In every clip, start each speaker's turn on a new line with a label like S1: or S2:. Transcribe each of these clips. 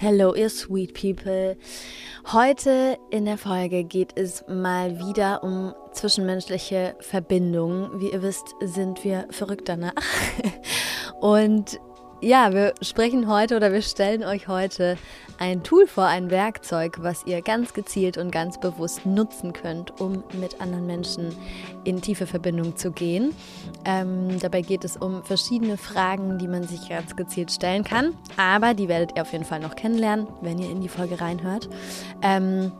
S1: Hello, ihr sweet people. Heute in der Folge geht es mal wieder um zwischenmenschliche Verbindungen. Wie ihr wisst, sind wir verrückt danach. Und ja, wir sprechen heute oder wir stellen euch heute ein Tool vor, ein Werkzeug, was ihr ganz gezielt und ganz bewusst nutzen könnt, um mit anderen Menschen in tiefe Verbindung zu gehen. Ähm, dabei geht es um verschiedene Fragen, die man sich ganz gezielt stellen kann, aber die werdet ihr auf jeden Fall noch kennenlernen, wenn ihr in die Folge reinhört. Ähm,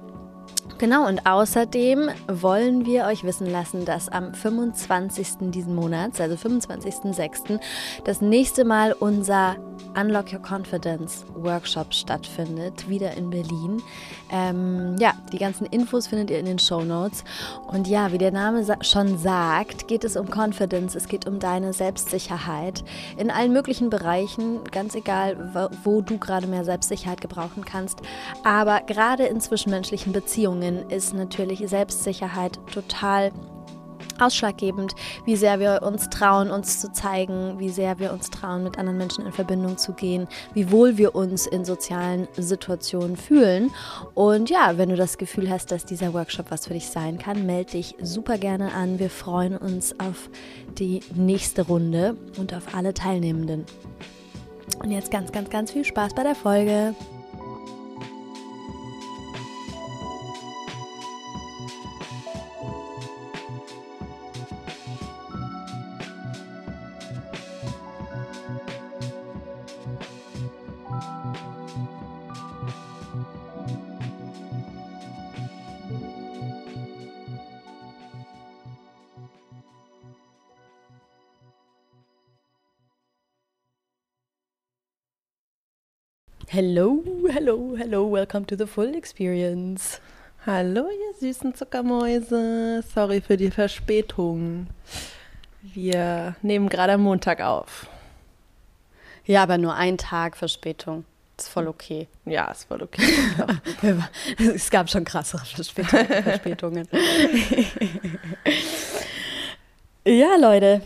S1: Genau, und außerdem wollen wir euch wissen lassen, dass am 25. diesen Monats, also 25.06., das nächste Mal unser Unlock Your Confidence Workshop stattfindet, wieder in Berlin. Ähm, ja, die ganzen Infos findet ihr in den Show Notes. Und ja, wie der Name sa schon sagt, geht es um Confidence, es geht um deine Selbstsicherheit in allen möglichen Bereichen, ganz egal, wo, wo du gerade mehr Selbstsicherheit gebrauchen kannst. Aber gerade in zwischenmenschlichen Beziehungen ist natürlich Selbstsicherheit total ausschlaggebend, wie sehr wir uns trauen, uns zu zeigen, wie sehr wir uns trauen, mit anderen Menschen in Verbindung zu gehen, wie wohl wir uns in sozialen Situationen fühlen. Und ja, wenn du das Gefühl hast, dass dieser Workshop was für dich sein kann, melde dich super gerne an. Wir freuen uns auf die nächste Runde und auf alle Teilnehmenden. Und jetzt ganz, ganz, ganz viel Spaß bei der Folge. Hello, hello, hello, welcome to the full experience.
S2: Hallo, ihr süßen Zuckermäuse. Sorry für die Verspätung. Wir nehmen gerade am Montag auf.
S1: Ja, aber nur ein Tag Verspätung. Ist voll okay.
S2: Ja, ist voll okay.
S1: es gab schon krassere Verspätungen. ja, Leute.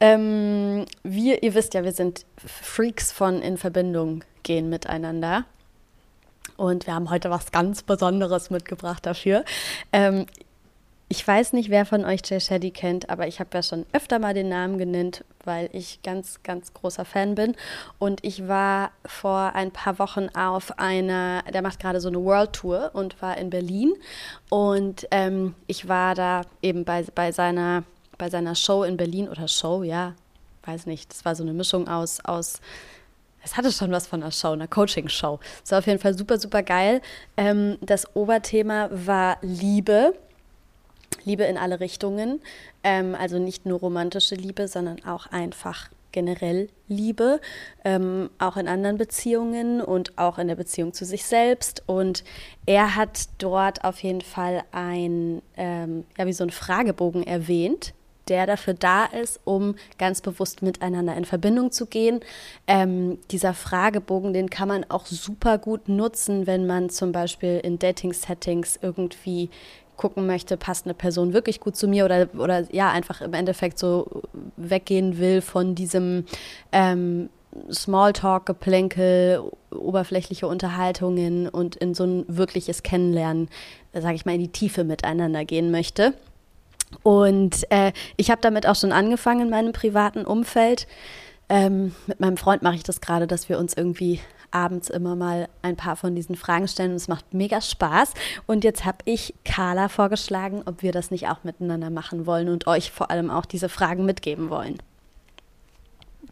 S1: Ähm, wir, ihr wisst ja, wir sind Freaks von in Verbindung gehen miteinander. Und wir haben heute was ganz Besonderes mitgebracht dafür. Ähm, ich weiß nicht, wer von euch Jay Shetty kennt, aber ich habe ja schon öfter mal den Namen genannt, weil ich ganz, ganz großer Fan bin. Und ich war vor ein paar Wochen auf einer, der macht gerade so eine World Tour und war in Berlin. Und ähm, ich war da eben bei, bei, seiner, bei seiner Show in Berlin oder Show, ja, weiß nicht. Das war so eine Mischung aus, aus es hatte schon was von einer Show, einer Coaching-Show. Es war auf jeden Fall super, super geil. Ähm, das Oberthema war Liebe. Liebe in alle Richtungen. Ähm, also nicht nur romantische Liebe, sondern auch einfach generell Liebe, ähm, auch in anderen Beziehungen und auch in der Beziehung zu sich selbst. Und er hat dort auf jeden Fall ein, ähm, ja, wie so ein Fragebogen erwähnt, der dafür da ist, um ganz bewusst miteinander in Verbindung zu gehen. Ähm, dieser Fragebogen, den kann man auch super gut nutzen, wenn man zum Beispiel in Dating-Settings irgendwie gucken möchte, passt eine Person wirklich gut zu mir oder, oder ja, einfach im Endeffekt so weggehen will von diesem ähm, Smalltalk, Geplänkel, oberflächliche Unterhaltungen und in so ein wirkliches Kennenlernen, sage ich mal, in die Tiefe miteinander gehen möchte. Und äh, ich habe damit auch schon angefangen in meinem privaten Umfeld. Ähm, mit meinem Freund mache ich das gerade, dass wir uns irgendwie abends immer mal ein paar von diesen Fragen stellen und es macht mega Spaß. Und jetzt habe ich Carla vorgeschlagen, ob wir das nicht auch miteinander machen wollen und euch vor allem auch diese Fragen mitgeben wollen.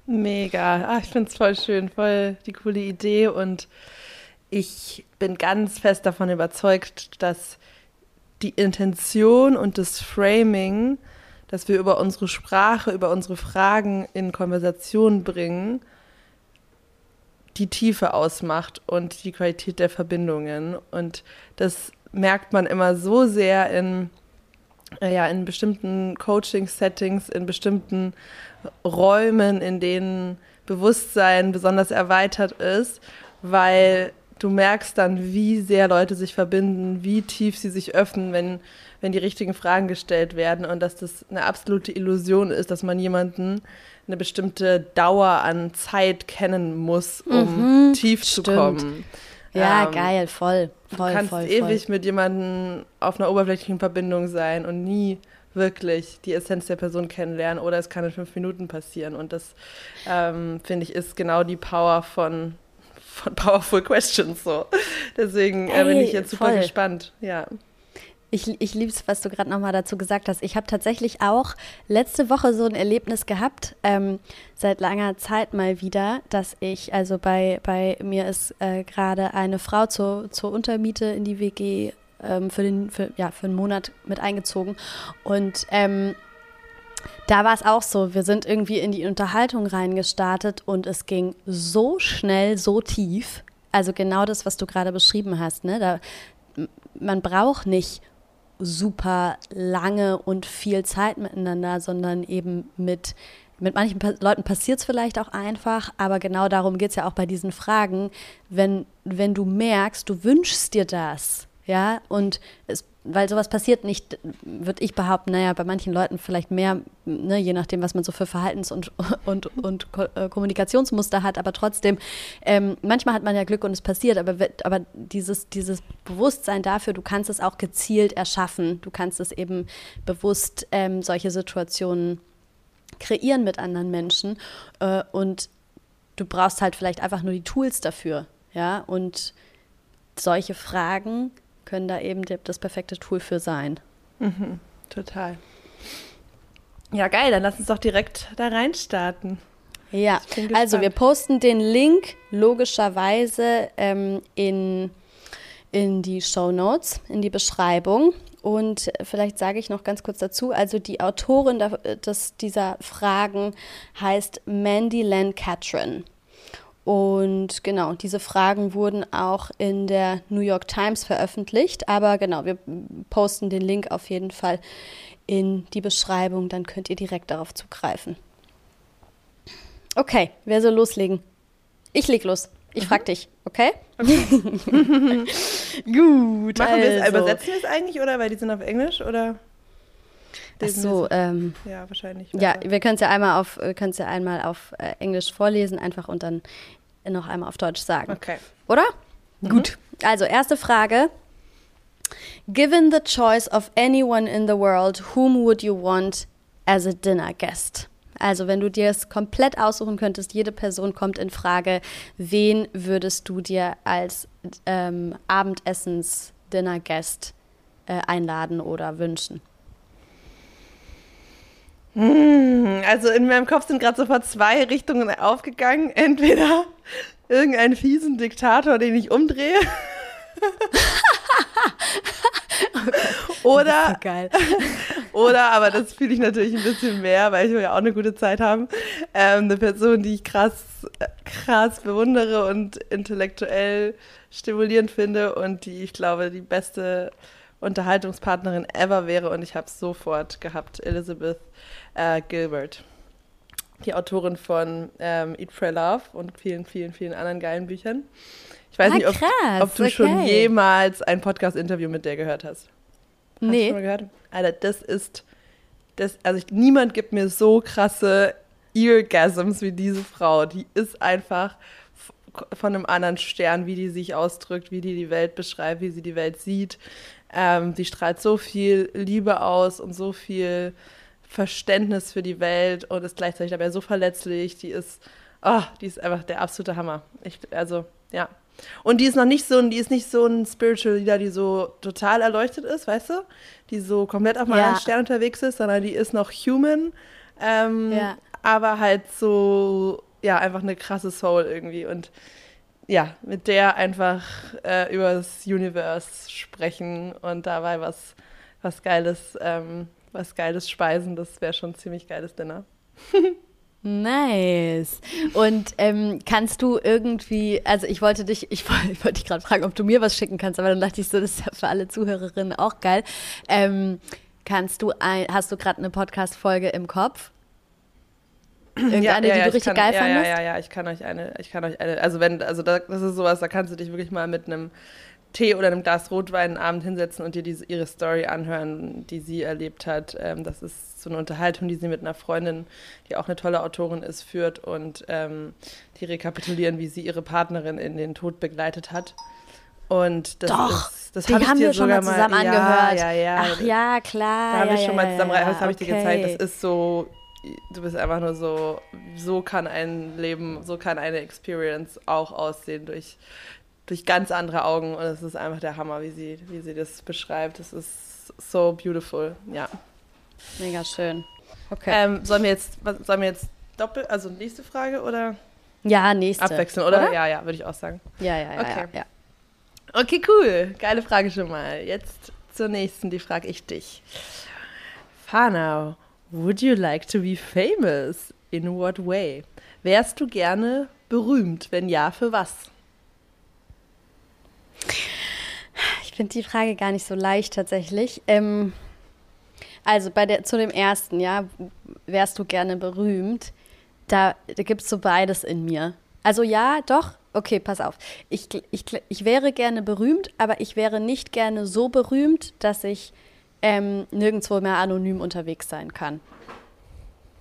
S2: Mega. Ach, ich finde es voll schön, voll die coole Idee und ich bin ganz fest davon überzeugt, dass die Intention und das Framing, dass wir über unsere Sprache, über unsere Fragen in Konversation bringen, die Tiefe ausmacht und die Qualität der Verbindungen. Und das merkt man immer so sehr in, äh, ja, in bestimmten Coaching-Settings, in bestimmten Räumen, in denen Bewusstsein besonders erweitert ist, weil du merkst dann, wie sehr Leute sich verbinden, wie tief sie sich öffnen, wenn, wenn die richtigen Fragen gestellt werden und dass das eine absolute Illusion ist, dass man jemanden eine bestimmte Dauer an Zeit kennen muss, um mhm, tief stimmt. zu kommen.
S1: Ja, ähm, geil, voll, voll,
S2: Du kannst
S1: voll,
S2: ewig
S1: voll.
S2: mit jemandem auf einer oberflächlichen Verbindung sein und nie wirklich die Essenz der Person kennenlernen oder es kann in fünf Minuten passieren. Und das, ähm, finde ich, ist genau die Power von, von Powerful Questions so. Deswegen äh, bin ich jetzt super voll. gespannt. Ja.
S1: Ich, ich liebe es, was du gerade nochmal dazu gesagt hast. Ich habe tatsächlich auch letzte Woche so ein Erlebnis gehabt, ähm, seit langer Zeit mal wieder, dass ich, also bei, bei mir ist äh, gerade eine Frau zur, zur Untermiete in die WG ähm, für, den, für, ja, für einen Monat mit eingezogen. Und ähm, da war es auch so, wir sind irgendwie in die Unterhaltung reingestartet und es ging so schnell, so tief. Also genau das, was du gerade beschrieben hast. Ne? Da, man braucht nicht super lange und viel Zeit miteinander, sondern eben mit, mit manchen pa Leuten passiert es vielleicht auch einfach, aber genau darum geht es ja auch bei diesen Fragen. Wenn, wenn du merkst, du wünschst dir das, ja, und es, weil sowas passiert nicht, würde ich behaupten, naja, bei manchen Leuten vielleicht mehr, ne, je nachdem, was man so für Verhaltens- und, und, und äh, Kommunikationsmuster hat, aber trotzdem, ähm, manchmal hat man ja Glück und es passiert, aber, aber dieses, dieses Bewusstsein dafür, du kannst es auch gezielt erschaffen, du kannst es eben bewusst ähm, solche Situationen kreieren mit anderen Menschen äh, und du brauchst halt vielleicht einfach nur die Tools dafür, ja, und solche Fragen können da eben das perfekte Tool für sein.
S2: Mhm, total. Ja, geil, dann lass uns doch direkt da reinstarten.
S1: Ja, also wir posten den Link logischerweise ähm, in, in die Show Notes, in die Beschreibung. Und vielleicht sage ich noch ganz kurz dazu, also die Autorin des, dieser Fragen heißt Mandy Len Catron. Und genau, diese Fragen wurden auch in der New York Times veröffentlicht. Aber genau, wir posten den Link auf jeden Fall in die Beschreibung, dann könnt ihr direkt darauf zugreifen. Okay, wer soll loslegen? Ich leg los. Ich frag mhm. dich, okay? okay. Gut.
S2: Machen wir es, also. übersetzen wir es eigentlich oder? Weil die sind auf Englisch oder?
S1: Ach so, ähm,
S2: ja, wahrscheinlich.
S1: Ja, wir können es ja einmal auf, ja einmal auf äh, Englisch vorlesen, einfach und dann noch einmal auf Deutsch sagen.
S2: Okay.
S1: Oder? Mhm. Gut. Also, erste Frage. Given the choice of anyone in the world, whom would you want as a dinner guest? Also, wenn du dir es komplett aussuchen könntest, jede Person kommt in Frage, wen würdest du dir als ähm, Abendessens-Dinner-Guest äh, einladen oder wünschen?
S2: Hm, also in meinem Kopf sind gerade sofort zwei Richtungen aufgegangen. Entweder irgendeinen fiesen Diktator, den ich umdrehe. oder, so oder, aber das fühle ich natürlich ein bisschen mehr, weil ich will ja auch eine gute Zeit haben. Ähm, eine Person, die ich krass, krass bewundere und intellektuell stimulierend finde und die ich glaube, die beste Unterhaltungspartnerin ever wäre und ich habe es sofort gehabt, Elizabeth äh, Gilbert. Die Autorin von ähm, Eat, Pray, Love und vielen, vielen, vielen anderen geilen Büchern. Ich weiß ah, nicht, ob, krass, ob du okay. schon jemals ein Podcast-Interview mit der gehört hast. hast
S1: nee.
S2: Du schon mal gehört? Alter, das ist, das, also ich, niemand gibt mir so krasse Eargasms wie diese Frau. Die ist einfach von einem anderen Stern, wie die sich ausdrückt, wie die die Welt beschreibt, wie sie die Welt sieht. Ähm, die strahlt so viel Liebe aus und so viel Verständnis für die Welt und ist gleichzeitig dabei so verletzlich. Die ist, oh, die ist einfach der absolute Hammer. Ich, also, ja. Und die ist noch nicht so, die ist nicht so ein Spiritual Leader, die so total erleuchtet ist, weißt du? Die so komplett auf meinem ja. Stern unterwegs ist, sondern die ist noch human. Ähm, ja. Aber halt so, ja, einfach eine krasse Soul irgendwie. Und ja, mit der einfach äh, über das Universe sprechen und dabei was, was Geiles ähm, was Geiles speisen. Das wäre schon ein ziemlich geiles Dinner.
S1: Nice. Und ähm, kannst du irgendwie, also ich wollte dich, ich wollte, ich wollte dich gerade fragen, ob du mir was schicken kannst, aber dann dachte ich so, das ist ja für alle Zuhörerinnen auch geil. Ähm, kannst du, ein, hast du gerade eine Podcast-Folge im Kopf?
S2: Irgendeine, ja, ja, die du richtig kann, geil ja, fandest? Ja, ja, ja, ich kann euch eine, ich kann euch eine, also wenn, also das ist sowas, da kannst du dich wirklich mal mit einem Tee oder einem Glas Rotwein einen Abend hinsetzen und dir diese, ihre Story anhören, die sie erlebt hat. Ähm, das ist so eine Unterhaltung, die sie mit einer Freundin, die auch eine tolle Autorin ist, führt und ähm, die rekapitulieren, wie sie ihre Partnerin in den Tod begleitet hat. Und das
S1: Doch,
S2: ist, das hab
S1: haben wir schon mal zusammen
S2: mal,
S1: angehört.
S2: Ja, ja, ja.
S1: Ach ja, klar.
S2: Da habe
S1: ja,
S2: ich schon
S1: ja,
S2: mal zusammen,
S1: ja,
S2: das habe ich dir
S1: okay.
S2: gezeigt. Das ist so, du bist einfach nur so, so kann ein Leben, so kann eine Experience auch aussehen durch, durch ganz andere Augen. Und es ist einfach der Hammer, wie sie, wie sie das beschreibt. Es ist so beautiful, ja.
S1: Mega schön. Okay.
S2: Ähm, sollen wir jetzt, was, sollen wir jetzt doppelt, also nächste Frage oder
S1: ja, nächste.
S2: abwechseln, oder? Ja, ja, würde ich auch sagen.
S1: Ja, ja, ja.
S2: Okay.
S1: ja, ja.
S2: Okay, cool. Geile Frage schon mal. Jetzt zur nächsten, die frage ich dich. Fana, would you like to be famous? In what way? Wärst du gerne berühmt? Wenn ja, für was?
S1: Ich finde die Frage gar nicht so leicht tatsächlich. Ähm, also bei der, zu dem ersten, ja, wärst du gerne berühmt? Da, da gibt es so beides in mir. Also ja, doch, okay, pass auf. Ich, ich, ich wäre gerne berühmt, aber ich wäre nicht gerne so berühmt, dass ich ähm, nirgendwo mehr anonym unterwegs sein kann.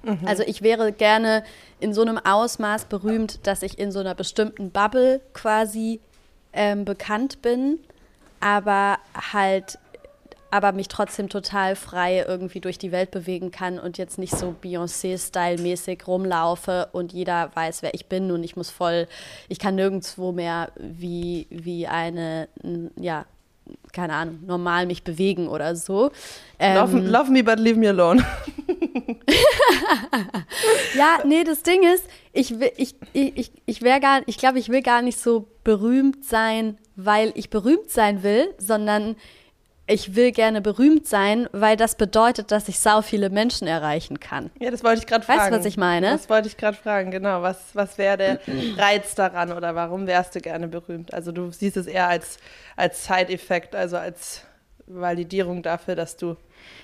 S1: Mhm. Also ich wäre gerne in so einem Ausmaß berühmt, dass ich in so einer bestimmten Bubble quasi ähm, bekannt bin, aber halt aber mich trotzdem total frei irgendwie durch die Welt bewegen kann und jetzt nicht so Beyoncé-Style-mäßig rumlaufe und jeder weiß, wer ich bin und ich muss voll, ich kann nirgendwo mehr wie, wie eine, ja, keine Ahnung, normal mich bewegen oder so.
S2: Love,
S1: Ähm,
S2: love me, but leave me alone.
S1: ja, nee, das Ding ist, ich, will- ich, ich, ich, ich wäre gar, ich glaube, ich will gar nicht so berühmt sein, weil ich berühmt sein will, sondern ich will gerne berühmt sein, weil das bedeutet, dass ich sau viele Menschen erreichen kann.
S2: Ja, das wollte ich gerade
S1: Weißt du,
S2: fragen.
S1: was ich meine?
S2: Das wollte ich gerade fragen, genau. Was, was wäre der Reiz daran oder warum wärst du gerne berühmt? Also du siehst es eher als, als Side-Effekt, also als Validierung dafür, dass du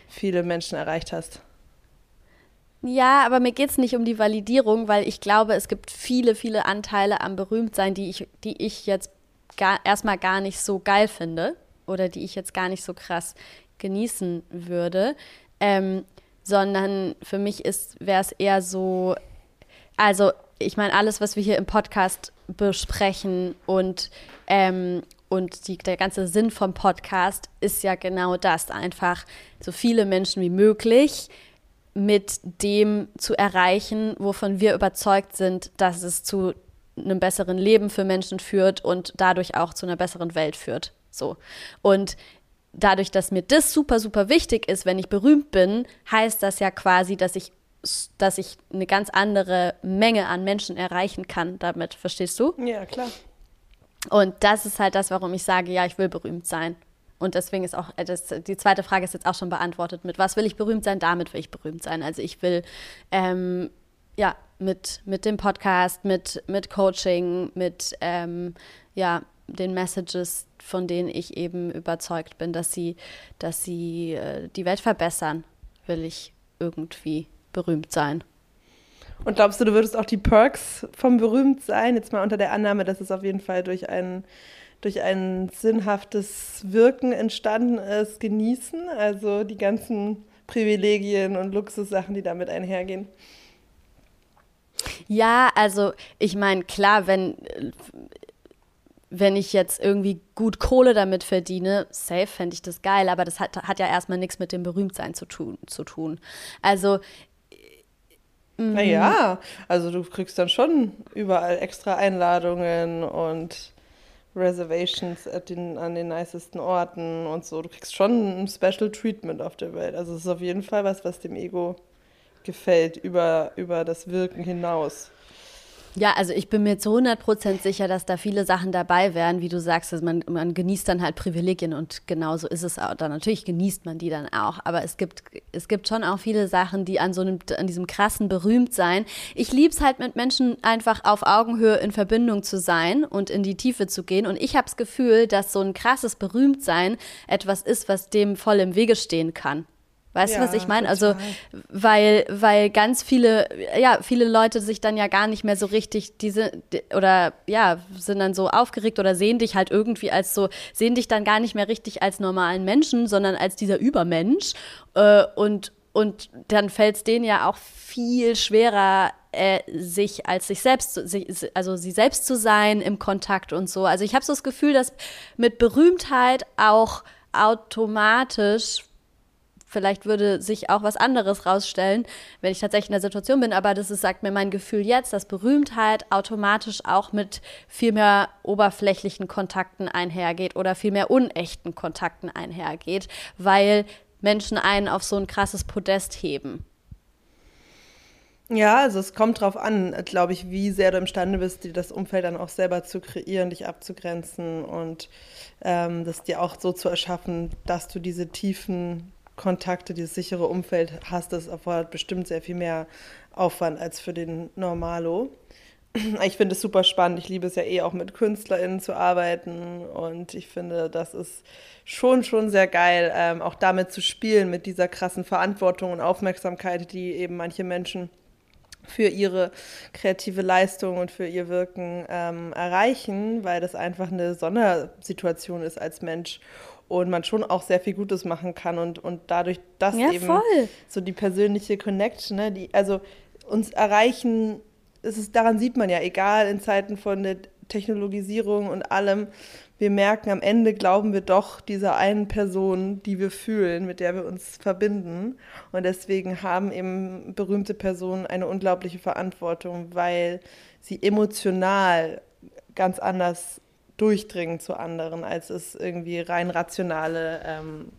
S2: viele Menschen erreicht hast.
S1: Ja, aber mir geht es nicht um die Validierung, weil ich glaube, es gibt viele, viele Anteile am Berühmtsein, die ich, die ich jetzt gar, erstmal gar nicht so geil finde oder die ich jetzt gar nicht so krass genießen würde. Ähm, sondern für mich wäre es eher so, also ich meine, alles, was wir hier im Podcast besprechen und, ähm, und die, der ganze Sinn vom Podcast ist ja genau das, einfach so viele Menschen wie möglich mit dem zu erreichen, wovon wir überzeugt sind, dass es zu einem besseren Leben für Menschen führt und dadurch auch zu einer besseren Welt führt. So. Und dadurch, dass mir das super, super wichtig ist, wenn ich berühmt bin, heißt das ja quasi, dass ich, dass ich eine ganz andere Menge an Menschen erreichen kann damit. Verstehst du?
S2: Ja, klar.
S1: Und das ist halt das, warum ich sage, ja, ich will berühmt sein. Und deswegen ist auch, äh, das, die zweite Frage ist jetzt auch schon beantwortet mit, was will ich berühmt sein? Damit will ich berühmt sein. Also ich will, ähm, ja, mit, mit dem Podcast, mit, mit Coaching, mit, ähm, ja, den Messages, von denen ich eben überzeugt bin, dass sie, dass sie äh, die Welt verbessern, will ich irgendwie berühmt sein.
S2: Und glaubst du, du würdest auch die Perks vom Berühmtsein, jetzt mal unter der Annahme, dass es auf jeden Fall durch ein, durch ein sinnhaftes Wirken entstanden ist, genießen? Also die ganzen Privilegien und Luxussachen, die damit einhergehen?
S1: Ja, also ich meine, klar, wenn, wenn ich jetzt irgendwie gut Kohle damit verdiene, safe fände ich das geil, aber das hat, hat ja erstmal nichts mit dem Berühmtsein zu tun. Zu tun. Also
S2: Naja, also du kriegst dann schon überall extra Einladungen und Reservations at den, an den nicesten Orten und so. Du kriegst schon ein Special Treatment auf der Welt. Also es ist auf jeden Fall was, was dem Ego gefällt, über, über das Wirken hinaus.
S1: Ja, also ich bin mir zu 100% sicher, dass da viele Sachen dabei wären, wie du sagst, also man, man genießt dann halt Privilegien und genauso ist es auch. Dann natürlich genießt man die dann auch, aber es gibt, es gibt schon auch viele Sachen, die an so einem, an diesem krassen Berühmtsein. Ich lieb's halt mit Menschen einfach auf Augenhöhe in Verbindung zu sein und in die Tiefe zu gehen und ich habe das Gefühl, dass so ein krasses Berühmtsein etwas ist, was dem voll im Wege stehen kann. Weißt ja, du, was ich meine? Also, weil, weil ganz viele, ja, viele Leute sich dann ja gar nicht mehr so richtig diese, oder ja, sind dann so aufgeregt oder sehen dich halt irgendwie als so, sehen dich dann gar nicht mehr richtig als normalen Menschen, sondern als dieser Übermensch. Äh, und, und dann fällt es denen ja auch viel schwerer, äh, sich als sich selbst, sich, also sie selbst zu sein im Kontakt und so. Also ich habe so das Gefühl, dass mit Berühmtheit auch automatisch vielleicht würde sich auch was anderes rausstellen, wenn ich tatsächlich in der Situation bin. Aber das ist, sagt mir mein Gefühl jetzt, dass Berühmtheit automatisch auch mit viel mehr oberflächlichen Kontakten einhergeht oder viel mehr unechten Kontakten einhergeht, weil Menschen einen auf so ein krasses Podest heben.
S2: Ja, also es kommt drauf an, glaube ich, wie sehr du imstande bist, dir das Umfeld dann auch selber zu kreieren, dich abzugrenzen und ähm, das dir auch so zu erschaffen, dass du diese tiefen Kontakte, dieses sichere Umfeld hast, das erfordert bestimmt sehr viel mehr Aufwand als für den Normalo. Ich finde es super spannend. Ich liebe es ja eh auch mit KünstlerInnen zu arbeiten und ich finde, das ist schon, schon sehr geil, ähm, auch damit zu spielen, mit dieser krassen Verantwortung und Aufmerksamkeit, die eben manche Menschen für ihre kreative Leistung und für ihr Wirken ähm, erreichen, weil das einfach eine Sondersituation ist als Mensch und man schon auch sehr viel Gutes machen kann und, und dadurch, dass ja, eben voll. so die persönliche Connection, ne, die, also uns erreichen, es ist, daran sieht man ja, egal in Zeiten von der Technologisierung und allem, wir merken, am Ende glauben wir doch dieser einen Person, die wir fühlen, mit der wir uns verbinden. Und deswegen haben eben berühmte Personen eine unglaubliche Verantwortung, weil sie emotional ganz anders durchdringen zu anderen, als es irgendwie rein rationale, ähm,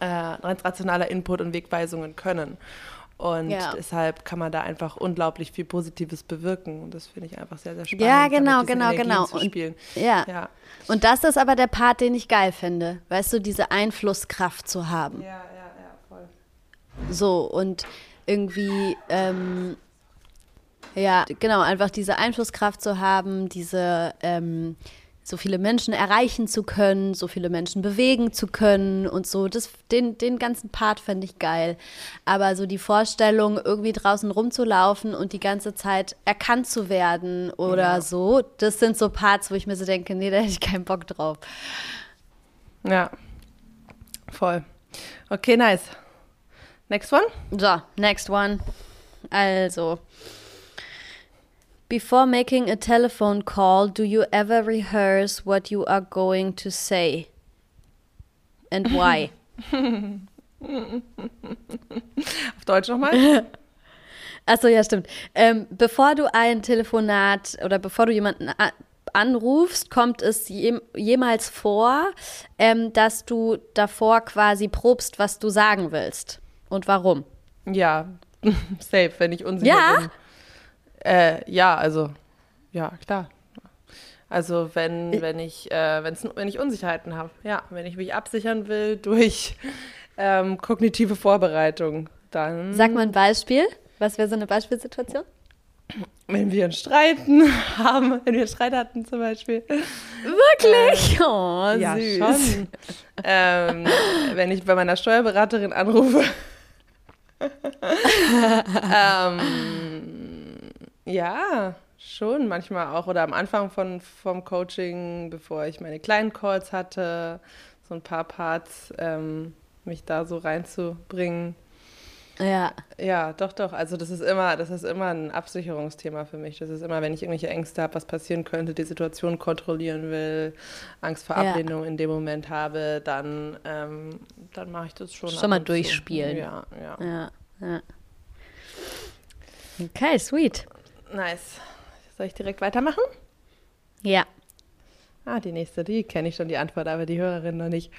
S2: äh, rein rationaler Input und Wegweisungen können. Und ja. deshalb kann man da einfach unglaublich viel Positives bewirken. Und das finde ich einfach sehr, sehr spannend.
S1: Ja, genau, genau, genau. Und, ja. ja. Und das ist aber der Part, den ich geil finde. Weißt du, diese Einflusskraft zu haben. Ja, ja, ja, voll. So, und irgendwie, ähm, ja, genau, einfach diese Einflusskraft zu haben, diese, ähm, so viele Menschen erreichen zu können, so viele Menschen bewegen zu können und so. Das, den, den ganzen Part fände ich geil. Aber so die Vorstellung, irgendwie draußen rumzulaufen und die ganze Zeit erkannt zu werden oder ja. so, das sind so Parts, wo ich mir so denke, nee, da hätte ich keinen Bock drauf.
S2: Ja, voll. Okay, nice. Next one?
S1: So, next one. Also, Before making a telephone call, do you ever rehearse what you are going to say? And why?
S2: Auf Deutsch nochmal?
S1: Achso, ja, stimmt. Ähm, bevor du ein Telefonat oder bevor du jemanden anrufst, kommt es jemals vor, ähm, dass du davor quasi probst, was du sagen willst und warum?
S2: Ja, safe, wenn ich unsicher ja? bin. Äh, ja, also, ja, klar. Also wenn, wenn ich, äh, wenn ich Unsicherheiten habe, ja, wenn ich mich absichern will durch ähm, kognitive Vorbereitung, dann.
S1: Sag mal ein Beispiel. Was wäre so eine Beispielsituation?
S2: Wenn wir einen Streiten haben, wenn wir einen Streit hatten zum Beispiel.
S1: Wirklich? Ähm, oh,
S2: ja, süß. schon. ähm, wenn ich bei meiner Steuerberaterin anrufe. ähm, ja, schon manchmal auch. Oder am Anfang von, vom Coaching, bevor ich meine kleinen Calls hatte, so ein paar Parts, ähm, mich da so reinzubringen.
S1: Ja.
S2: Ja, doch, doch. Also das ist immer, das ist immer ein Absicherungsthema für mich. Das ist immer, wenn ich irgendwelche Ängste habe, was passieren könnte, die Situation kontrollieren will, Angst vor Ablehnung ja. in dem Moment habe, dann, ähm, dann mache ich das schon.
S1: Schon mal durchspielen.
S2: Ja, ja.
S1: ja, ja. Okay, sweet.
S2: Nice. Soll ich direkt weitermachen?
S1: Ja.
S2: Ah, die nächste, die kenne ich schon die Antwort, aber die Hörerin noch nicht.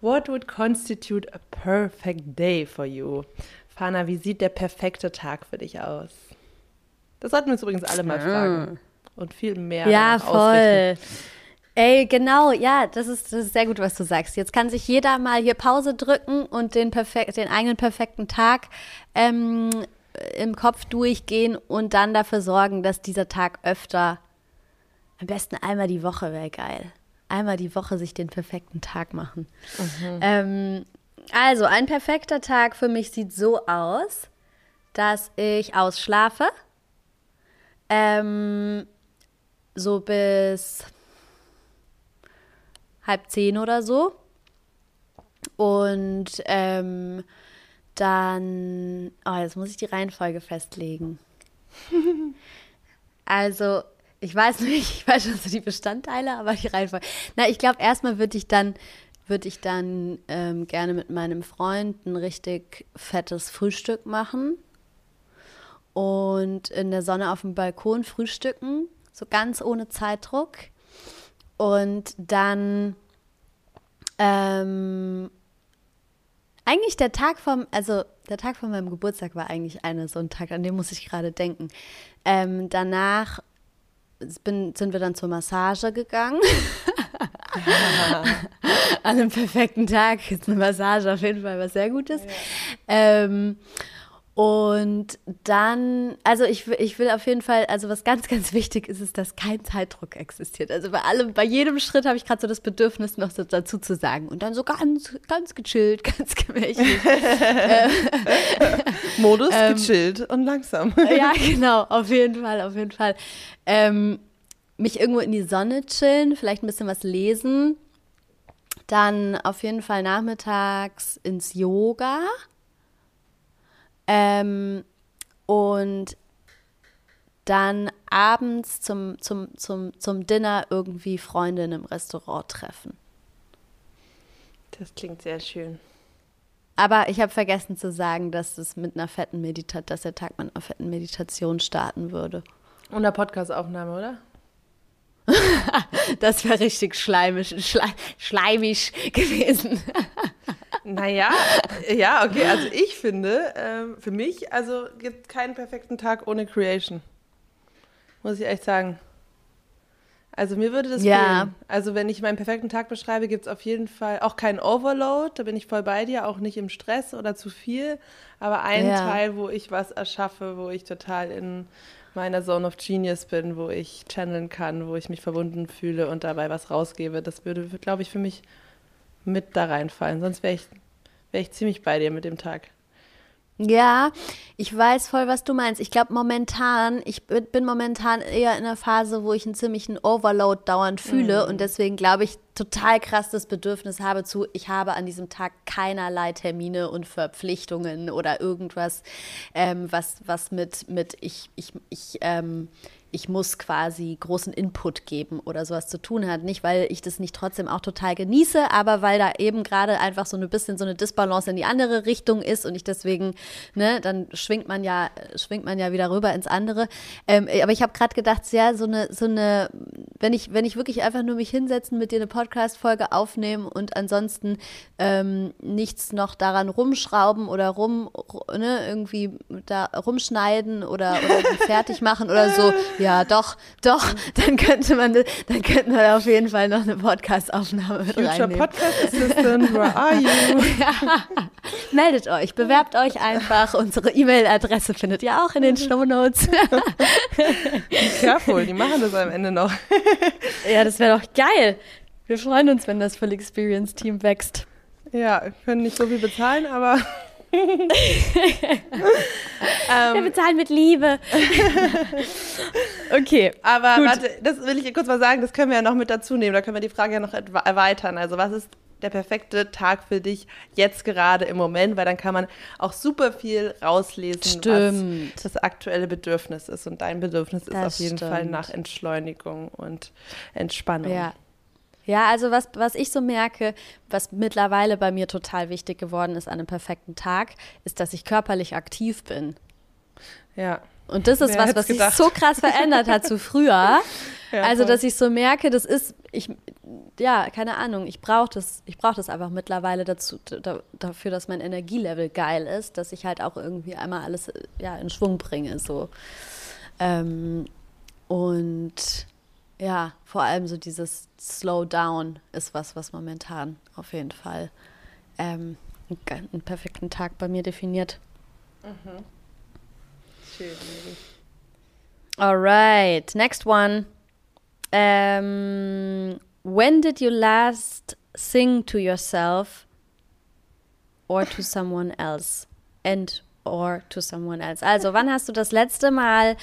S2: What would constitute a perfect day for you? Fana, wie sieht der perfekte Tag für dich aus? Das sollten wir uns übrigens alle mal ah. fragen. Und viel mehr.
S1: Ja, voll. Ausrichten. Ey, genau, ja, das ist, das ist sehr gut, was du sagst. Jetzt kann sich jeder mal hier Pause drücken und den, perfekt, den eigenen perfekten Tag ähm, im Kopf durchgehen und dann dafür sorgen, dass dieser Tag öfter, am besten einmal die Woche wäre geil. Einmal die Woche sich den perfekten Tag machen. Mhm. Ähm, Also, ein perfekter Tag für mich sieht so aus, dass ich ausschlafe. Ähm, so bis halb zehn oder so. Und ähm, dann, oh, jetzt muss ich die Reihenfolge festlegen. also, ich weiß nicht, ich weiß schon so die Bestandteile, aber die Reihenfolge. Na, ich glaube, erstmal würde ich dann, würde ich dann ähm, gerne mit meinem Freund ein richtig fettes Frühstück machen und in der Sonne auf dem Balkon frühstücken, so ganz ohne Zeitdruck. Und dann ähm, eigentlich der Tag vom, also der Tag von meinem Geburtstag war eigentlich eine so ein Tag, an dem muss ich gerade denken. Ähm, danach bin, sind wir dann zur Massage gegangen. Ja. An einem perfekten Tag ist eine Massage auf jeden Fall was sehr Gutes. Ja. Ähm, und dann, also ich, ich will auf jeden Fall, also was ganz, ganz wichtig ist, ist, dass kein Zeitdruck existiert. Also bei allem, bei jedem Schritt habe ich gerade so das Bedürfnis, noch so dazu zu sagen. Und dann so ganz, ganz gechillt, ganz gemächlich.
S2: Modus ähm, gechillt und langsam.
S1: ja, genau, auf jeden Fall, auf jeden Fall. Ähm, mich irgendwo in die Sonne chillen, vielleicht ein bisschen was lesen. Dann auf jeden Fall nachmittags ins Yoga ähm, und dann abends zum, zum, zum, zum Dinner irgendwie Freundinnen im Restaurant treffen.
S2: Das klingt sehr schön.
S1: Aber ich habe vergessen zu sagen, dass es mit einer fetten Meditation, dass der Tag mit einer fetten Meditation starten würde.
S2: Und einer Podcastaufnahme, oder?
S1: das wäre richtig schleimisch, schle schleimig gewesen.
S2: naja, ja, okay. Also ich finde, ähm, für mich, also gibt keinen perfekten Tag ohne Creation. Muss ich echt sagen. Also mir würde das ja. fehlen. Also wenn ich meinen perfekten Tag beschreibe, gibt es auf jeden Fall auch keinen Overload, da bin ich voll bei dir, auch nicht im Stress oder zu viel, aber ein ja. Teil, wo ich was erschaffe, wo ich total in meiner Zone of Genius bin, wo ich channeln kann, wo ich mich verbunden fühle und dabei was rausgebe. Das würde, glaube ich, für mich mit da reinfallen. Sonst wäre ich, wär ich ziemlich bei dir mit dem Tag.
S1: Ja, ich weiß voll, was du meinst. Ich glaube momentan, ich bin momentan eher in einer Phase, wo ich einen ziemlichen Overload dauernd fühle mhm. und deswegen glaube ich total krass das Bedürfnis habe zu, ich habe an diesem Tag keinerlei Termine und Verpflichtungen oder irgendwas, ähm, was, was mit, mit ich, ich, ich, ähm, ich muss quasi großen Input geben oder sowas zu tun hat. Nicht, weil ich das nicht trotzdem auch total genieße, aber weil da eben gerade einfach so ein bisschen so eine Disbalance in die andere Richtung ist und ich deswegen, ne, dann schwingt man ja, schwingt man ja wieder rüber ins andere. Ähm, aber ich habe gerade gedacht, ja, so eine, so eine, wenn ich, wenn ich wirklich einfach nur mich hinsetzen, mit dir eine Podcast-Folge aufnehmen und ansonsten ähm, nichts noch daran rumschrauben oder rum, ne, irgendwie da rumschneiden oder, oder fertig machen oder so ja, doch, doch, dann könnte man, dann könnten wir auf jeden Fall noch eine Podcast-Aufnahme mit Future reinnehmen.
S2: Podcast Assistant, where are you? ja.
S1: Meldet euch, bewerbt euch einfach. Unsere E-Mail-Adresse findet ihr auch in den Show Notes.
S2: Careful, die machen das am Ende noch.
S1: ja, das wäre doch geil. Wir freuen uns, wenn das Full Experience Team wächst.
S2: Ja, können nicht so viel bezahlen, aber
S1: Wir bezahlen mit Liebe. okay.
S2: Aber gut. warte, das will ich kurz mal sagen, das können wir ja noch mit dazu nehmen. Da können wir die Frage ja noch erweitern. Also, was ist der perfekte Tag für dich jetzt gerade im Moment? Weil dann kann man auch super viel rauslesen,
S1: stimmt.
S2: was das aktuelle Bedürfnis ist. Und dein Bedürfnis ist auf jeden stimmt. Fall nach Entschleunigung und Entspannung.
S1: Ja. Ja, also was, was ich so merke, was mittlerweile bei mir total wichtig geworden ist an einem perfekten Tag, ist, dass ich körperlich aktiv bin.
S2: Ja.
S1: Und das ist Wer was, was sich so krass verändert hat zu früher. Ja, also, dass ich so merke, das ist, ich, ja, keine Ahnung, ich brauche das, ich brauche das einfach mittlerweile dazu, da, dafür, dass mein Energielevel geil ist, dass ich halt auch irgendwie einmal alles ja, in Schwung bringe. So. Ähm, und ja, vor allem so dieses Slow Down ist was, was momentan auf jeden Fall ähm, einen perfekten Tag bei mir definiert. Mhm. Schön. Alright, next one. Um, when did you last sing to yourself or to someone else. And or to someone else. Also, wann hast du das letzte Mal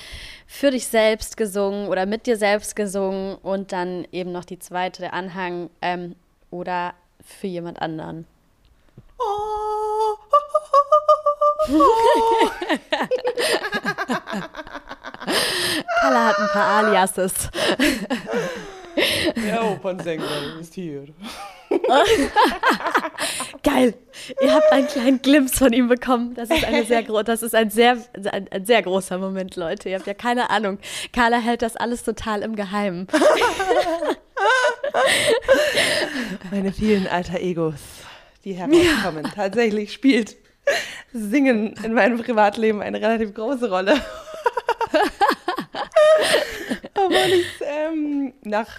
S1: für dich selbst gesungen oder mit dir selbst gesungen und dann eben noch die zweite, der Anhang ähm, oder für jemand anderen? Carla hat ein paar Aliases.
S2: Der Opernsänger ist hier.
S1: Geil. Ihr habt einen kleinen Glimpse von ihm bekommen. Das ist, eine sehr das ist ein, sehr, ein, ein, sehr großer Moment, Leute. Ihr habt ja keine Ahnung. Carla hält das alles total im Geheimen.
S2: Meine vielen alter Egos, die herauskommen. Ja. Tatsächlich spielt Singen in meinem Privatleben eine relativ große Rolle. Obwohl ich ähm, nach,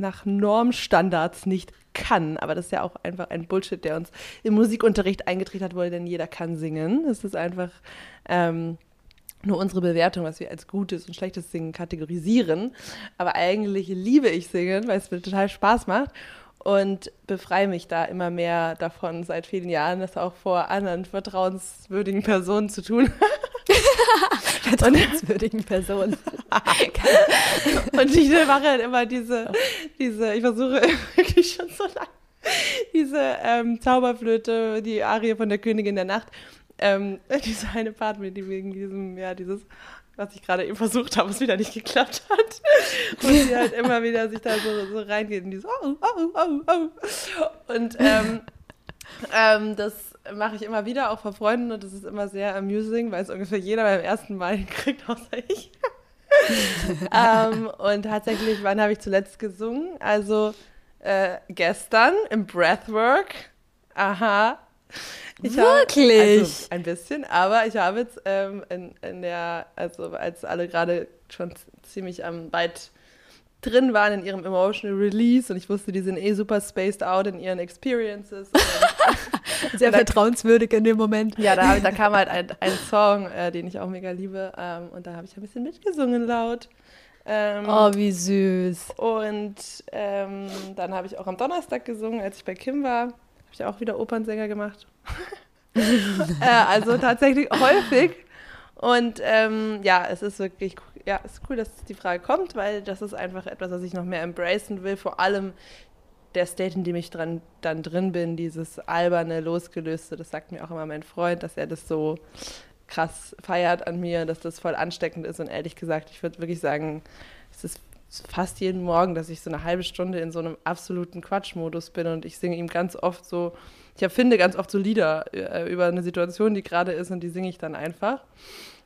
S2: nach Normstandards nicht kann. Aber das ist ja auch einfach ein Bullshit, der uns im Musikunterricht eingetrichtert wurde, denn jeder kann singen. Es ist einfach ähm, nur unsere Bewertung, was wir als gutes und schlechtes Singen kategorisieren. Aber eigentlich liebe ich Singen, weil es mir total Spaß macht und befreie mich da immer mehr davon seit vielen Jahren, das auch vor anderen vertrauenswürdigen Personen zu tun.
S1: vertrauenswürdigen Personen.
S2: und ich mache halt immer diese, diese, ich versuche wirklich schon so lange, diese ähm, Zauberflöte, die Arie von der Königin der Nacht, ähm, diese eine Part mit wegen diesem, ja, dieses was ich gerade eben versucht habe, es wieder nicht geklappt hat. Und sie halt immer wieder sich da so, so reingeht in dieses oh, oh, oh, oh. Und ähm, ähm, das mache ich immer wieder, auch vor Freunden. Und das ist immer sehr amusing, weil es ungefähr jeder beim ersten Mal hinkriegt, außer ich. ähm, und tatsächlich, wann habe ich zuletzt gesungen? Also äh, gestern im Breathwork. Aha.
S1: Ich Wirklich? Habe,
S2: also ein bisschen, aber ich habe jetzt ähm, in, in der, also als alle gerade schon ziemlich am weit drin waren in ihrem Emotional Release und ich wusste, die sind eh super spaced out in ihren Experiences.
S1: Sehr vertrauenswürdig in dem Moment.
S2: Ja, da, da kam halt ein, ein Song, äh, den ich auch mega liebe ähm, und da habe ich ein bisschen mitgesungen laut.
S1: Ähm, oh, wie süß.
S2: Und ähm, dann habe ich auch am Donnerstag gesungen, als ich bei Kim war ich auch wieder Opernsänger gemacht. äh, also tatsächlich häufig. Und ähm, ja, es ist wirklich, ja, es ist cool, dass die Frage kommt, weil das ist einfach etwas, was ich noch mehr embracen will. Vor allem der State, in dem ich dran, dann drin bin, dieses alberne, losgelöste, das sagt mir auch immer mein Freund, dass er das so krass feiert an mir, dass das voll ansteckend ist. Und ehrlich gesagt, ich würde wirklich sagen, es ist fast jeden Morgen, dass ich so eine halbe Stunde in so einem absoluten Quatschmodus bin und ich singe ihm ganz oft so, ich erfinde ganz oft so Lieder äh, über eine Situation, die gerade ist und die singe ich dann einfach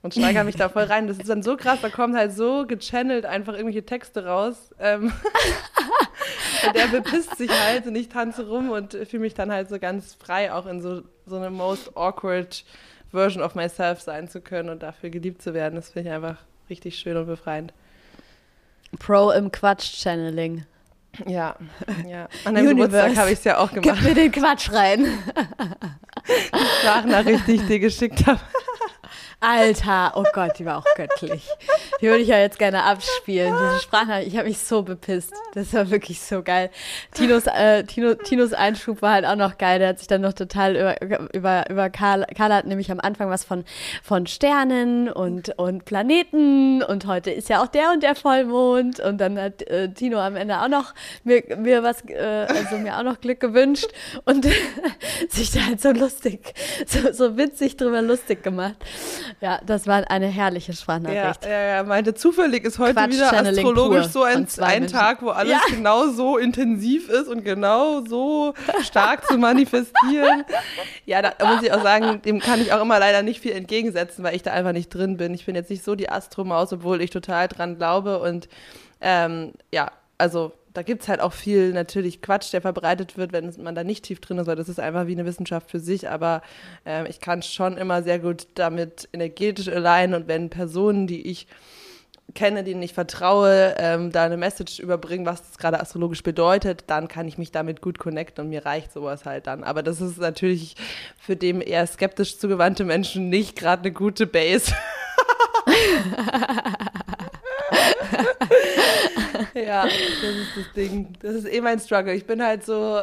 S2: und steigere mich da voll rein. Das ist dann so krass, da kommt halt so gechannelt einfach irgendwelche Texte raus. Ähm der bepisst sich halt und ich tanze rum und fühle mich dann halt so ganz frei, auch in so, so eine most awkward Version of myself sein zu können und dafür geliebt zu werden. Das finde ich einfach richtig schön und befreiend.
S1: Pro im Quatsch-Channeling.
S2: Ja, ja. An deinem Geburtstag habe ich es ja auch gemacht.
S1: Gib mir den Quatsch rein.
S2: Die Sprachnachricht, die ich dir geschickt habe.
S1: Alter, oh Gott, die war auch göttlich. Die würde ich ja jetzt gerne abspielen. Diese Sprachnachricht, ich habe mich so bepisst. Das war wirklich so geil. Tinos, äh, Tino, Tinos Einschub war halt auch noch geil. Der hat sich dann noch total über, über, über Karl, Karl hat nämlich am Anfang was von, von Sternen und, und Planeten und heute ist ja auch der und der Vollmond und dann hat äh, Tino am Ende auch noch mir, mir was, äh, also mir auch noch Glück gewünscht und sich da halt so lustig, so, so witzig drüber lustig gemacht. Ja, das war eine herrliche Sprachnachricht.
S2: Ja, ja, ja. Meinte, zufällig ist heute wieder astrologisch so ein, ein Tag, wo alles ja. genau so intensiv ist und genau so stark zu manifestieren. Ja, da muss ich auch sagen, dem kann ich auch immer leider nicht viel entgegensetzen, weil ich da einfach nicht drin bin. Ich bin jetzt nicht so die Astromaus, obwohl ich total dran glaube und ähm, ja, also da gibt es halt auch viel natürlich Quatsch, der verbreitet wird, wenn man da nicht tief drin ist, weil das ist einfach wie eine Wissenschaft für sich, aber ähm, ich kann schon immer sehr gut damit energetisch allein und wenn Personen, die ich kenne, denen ich vertraue, ähm, da eine Message überbringen, was das gerade astrologisch bedeutet, dann kann ich mich damit gut connecten und mir reicht sowas halt dann. Aber das ist natürlich für dem eher skeptisch zugewandte Menschen nicht gerade eine gute Base. ja, das ist das Ding. Das ist eh mein Struggle. Ich bin halt so,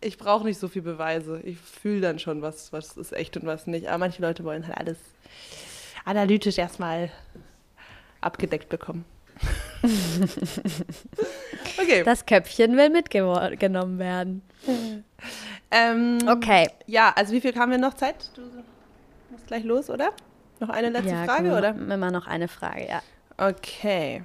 S2: ich brauche nicht so viel Beweise. Ich fühle dann schon, was, was ist echt und was nicht. Aber manche Leute wollen halt alles analytisch erstmal abgedeckt bekommen.
S1: okay. Das Köpfchen will mitgenommen werden.
S2: Ähm, okay. Ja, also wie viel haben wir noch Zeit? Du musst gleich los, oder? Noch eine letzte ja, Frage, oder?
S1: Immer noch eine Frage, ja.
S2: Okay.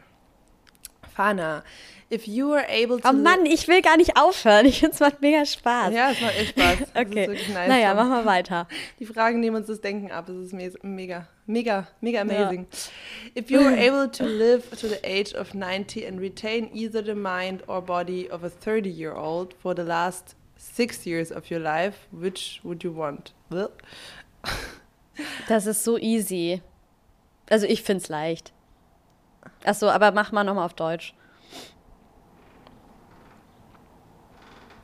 S2: Fana, if you were able to.
S1: Oh Mann, ich will gar nicht aufhören. Ich finde, es macht mega Spaß.
S2: Ja, es macht echt Spaß.
S1: okay. Nice naja, machen wir weiter.
S2: Die Fragen nehmen uns das Denken ab. Es ist mega, mega, mega amazing. Ja. If you were able to live to the age of 90 and retain either the mind or body of a 30 year old for the last six years of your life, which would you want?
S1: Das ist so easy. Also ich finde es leicht. Achso, aber mach mal nochmal auf Deutsch.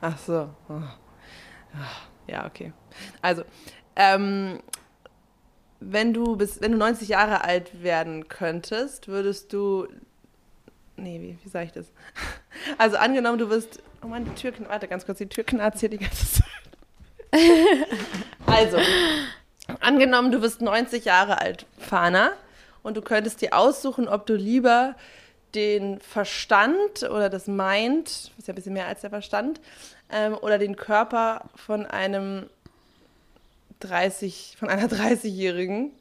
S2: Ach so. Ja, okay. Also, ähm, wenn du bis, wenn du 90 Jahre alt werden könntest, würdest du. Nee, wie, wie sage ich das? Also angenommen, du wirst. Oh Mann, die Tür. Warte, ganz kurz, die Tür knarzt hier die ganze Zeit. also, angenommen, du wirst 90 Jahre alt, Fana, und du könntest dir aussuchen, ob du lieber den Verstand oder das Mind, das ist ja ein bisschen mehr als der Verstand, ähm, oder den Körper von einem 30, von einer 30-Jährigen.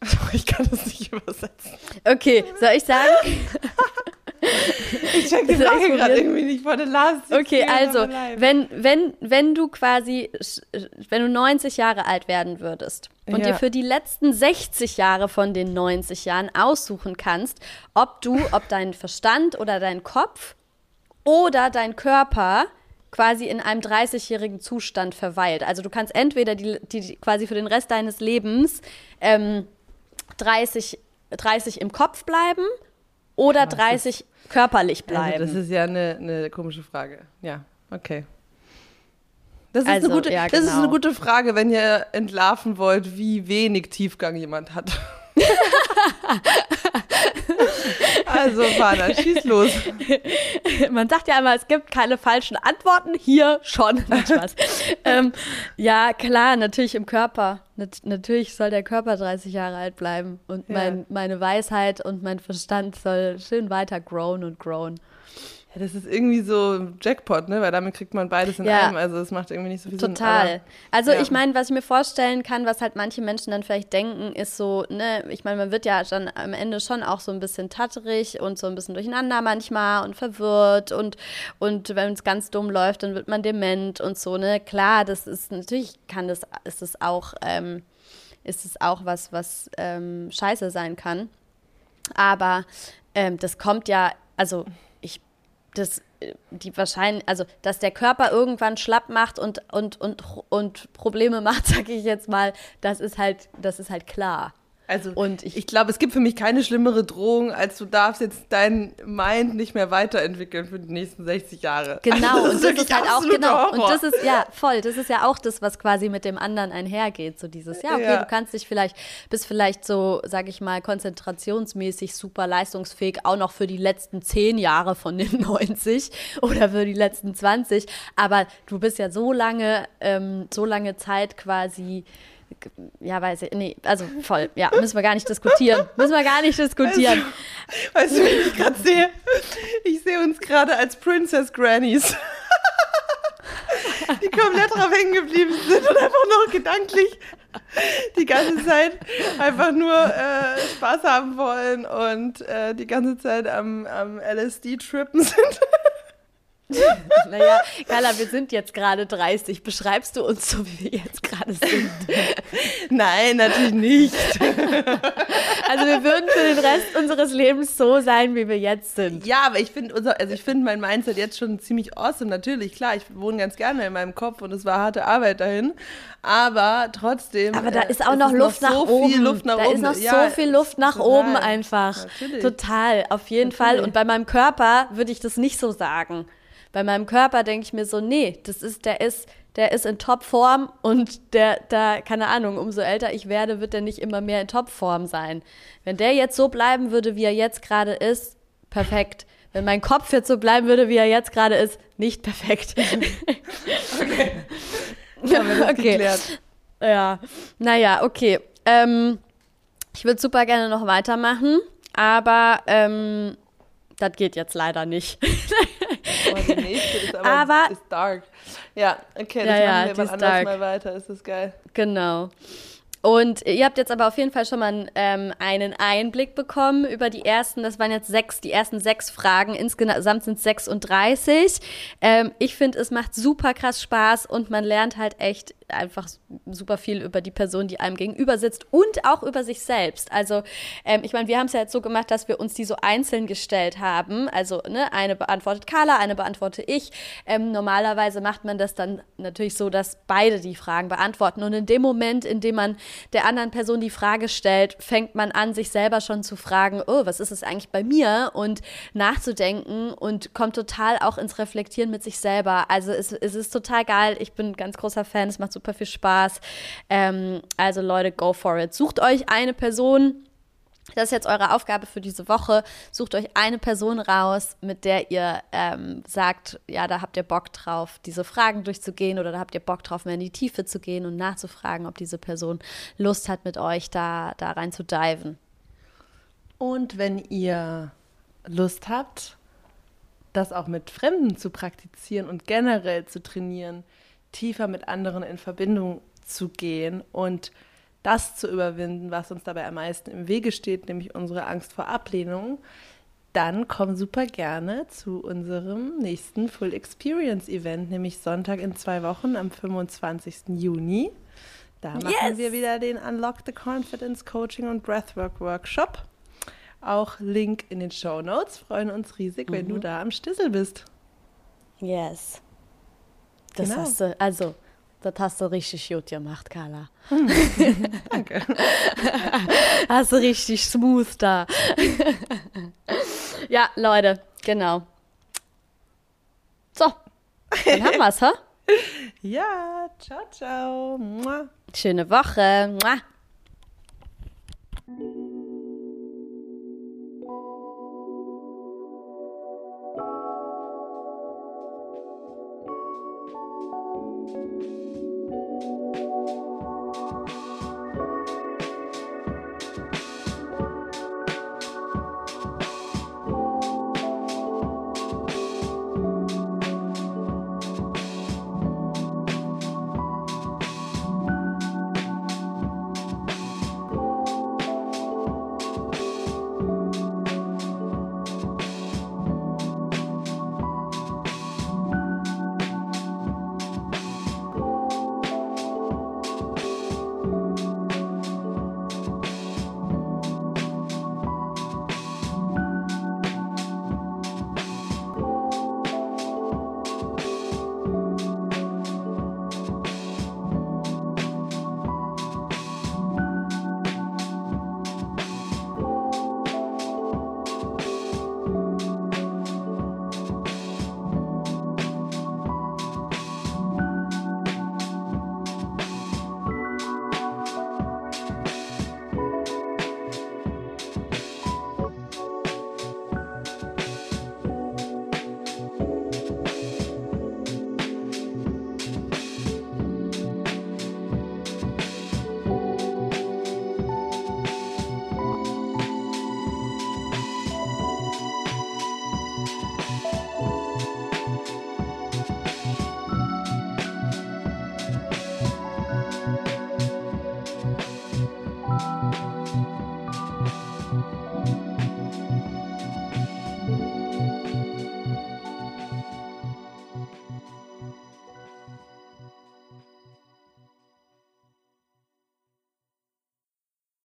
S2: Ich kann das nicht übersetzen.
S1: Okay, soll ich sagen?
S2: ich check die Frage gerade irgendwie nicht vor der Last.
S1: Okay, also, wenn, wenn, wenn du quasi, wenn du 90 Jahre alt werden würdest und ja. dir für die letzten 60 Jahre von den 90 Jahren aussuchen kannst, ob du, ob dein Verstand oder dein Kopf oder dein Körper quasi in einem 30-jährigen Zustand verweilt. Also du kannst entweder die, die quasi für den Rest deines Lebens ähm, 30, 30 im Kopf bleiben oder 30 körperlich bleiben?
S2: Also das ist ja eine, eine komische Frage. Ja, okay. Das ist, also, eine gute, ja, genau. das ist eine genau. gute Frage, wenn ihr entlarven wollt, wie wenig Tiefgang jemand hat. also, Vater, schieß los.
S1: Man sagt ja immer, es gibt keine falschen Antworten. Hier schon. Ähm, ja, klar, natürlich im Körper. Nat natürlich soll der Körper 30 Jahre alt bleiben. Und ja. mein, meine Weisheit und mein Verstand soll schön weiter grown und grown.
S2: Ja, das ist irgendwie so Jackpot, ne? Weil damit kriegt man beides in ja. einem. Also es macht irgendwie nicht so viel
S1: Total. Sinn. Total. Also ja. ich meine, was ich mir vorstellen kann, was halt manche Menschen dann vielleicht denken, ist so, ne, ich meine, man wird ja dann am Ende schon auch so ein bisschen tatterig und so ein bisschen durcheinander manchmal und verwirrt und, und wenn es ganz dumm läuft, dann wird man dement und so, ne? Klar, das ist natürlich kann das, ist es auch, ähm, ist es auch was, was ähm, scheiße sein kann. Aber ähm, das kommt ja, also das, äh, die wahrscheinlich, also dass der Körper irgendwann schlapp macht und, und, und, und Probleme macht, sage ich jetzt mal, das ist halt, das ist halt klar.
S2: Also und ich, ich glaube, es gibt für mich keine schlimmere Drohung, als du darfst jetzt dein Mind nicht mehr weiterentwickeln für die nächsten 60 Jahre.
S1: Genau, also das und das ist halt auch genau Horror. und das ist ja voll, das ist ja auch das, was quasi mit dem anderen einhergeht, so dieses ja, okay, ja. du kannst dich vielleicht bist vielleicht so, sag ich mal, konzentrationsmäßig super leistungsfähig auch noch für die letzten 10 Jahre von den 90 oder für die letzten 20, aber du bist ja so lange ähm, so lange Zeit quasi ja, weiß ich, nee, also voll, ja, müssen wir gar nicht diskutieren. Müssen wir gar nicht diskutieren.
S2: Weißt, weißt du, wie ich gerade sehe? Ich sehe uns gerade als Princess Grannies. die komplett drauf hängen geblieben sind und einfach noch gedanklich die ganze Zeit einfach nur äh, Spaß haben wollen und äh, die ganze Zeit am, am LSD-Trippen sind.
S1: naja, Carla, wir sind jetzt gerade 30. Beschreibst du uns so, wie wir jetzt gerade sind?
S2: Nein, natürlich nicht.
S1: also wir würden für den Rest unseres Lebens so sein, wie wir jetzt sind.
S2: Ja, aber ich finde also ich finde mein Mindset jetzt schon ziemlich awesome. Natürlich, klar, ich wohne ganz gerne in meinem Kopf und es war harte Arbeit dahin. Aber trotzdem.
S1: Aber da ist auch äh, noch Luft noch nach so oben.
S2: Luft nach
S1: da
S2: oben.
S1: ist noch ja, so viel Luft nach total. oben einfach. Natürlich. Total, auf jeden Natürlich. Fall. Und bei meinem Körper würde ich das nicht so sagen. Bei meinem Körper denke ich mir so, nee, das ist, der ist, der ist in Topform und der, da, keine Ahnung, umso älter ich werde, wird er nicht immer mehr in Topform sein. Wenn der jetzt so bleiben würde, wie er jetzt gerade ist, perfekt. wenn mein Kopf jetzt so bleiben würde, wie er jetzt gerade ist, nicht perfekt.
S2: okay. Okay. geklärt.
S1: Ja, naja, okay. Ähm, ich würde super gerne noch weitermachen, aber ähm, das geht jetzt leider nicht.
S2: oh, die nächste ist aber, aber ist dark. Ja, okay, das ja, machen wir ja, anders dark. mal weiter. Ist das geil.
S1: Genau. Und ihr habt jetzt aber auf jeden Fall schon mal ähm, einen Einblick bekommen über die ersten, das waren jetzt sechs, die ersten sechs Fragen. Insgesamt sind es 36. Ähm, ich finde, es macht super krass Spaß und man lernt halt echt einfach super viel über die Person, die einem gegenüber sitzt und auch über sich selbst. Also ähm, ich meine, wir haben es ja jetzt so gemacht, dass wir uns die so einzeln gestellt haben. Also ne, eine beantwortet Carla, eine beantworte ich. Ähm, normalerweise macht man das dann natürlich so, dass beide die Fragen beantworten. Und in dem Moment, in dem man der anderen Person die Frage stellt, fängt man an, sich selber schon zu fragen, oh, was ist es eigentlich bei mir? Und nachzudenken und kommt total auch ins Reflektieren mit sich selber. Also es, es ist total geil. Ich bin ein ganz großer Fan. Es macht super viel Spaß. Ähm, also Leute, go for it. Sucht euch eine Person. Das ist jetzt eure Aufgabe für diese Woche. Sucht euch eine Person raus, mit der ihr ähm, sagt, ja, da habt ihr Bock drauf, diese Fragen durchzugehen oder da habt ihr Bock drauf, mehr in die Tiefe zu gehen und nachzufragen, ob diese Person Lust hat, mit euch da, da rein zu diven.
S2: Und wenn ihr Lust habt, das auch mit Fremden zu praktizieren und generell zu trainieren, tiefer mit anderen in Verbindung zu gehen und das zu überwinden, was uns dabei am meisten im Wege steht, nämlich unsere Angst vor Ablehnung, dann komm super gerne zu unserem nächsten Full Experience Event, nämlich Sonntag in zwei Wochen am 25. Juni. Da machen yes. wir wieder den Unlock the Confidence Coaching und Breathwork Workshop. Auch Link in den Show Notes. Freuen uns riesig, mhm. wenn du mhm. da am Stissel bist.
S1: Yes. Das genau. hast du, also, das hast du richtig gut gemacht, Carla.
S2: Danke.
S1: hast du richtig smooth da. ja, Leute, genau. So, dann haben wir's, hä?
S2: Ja, ciao, ciao. Mua.
S1: Schöne Woche. Mua.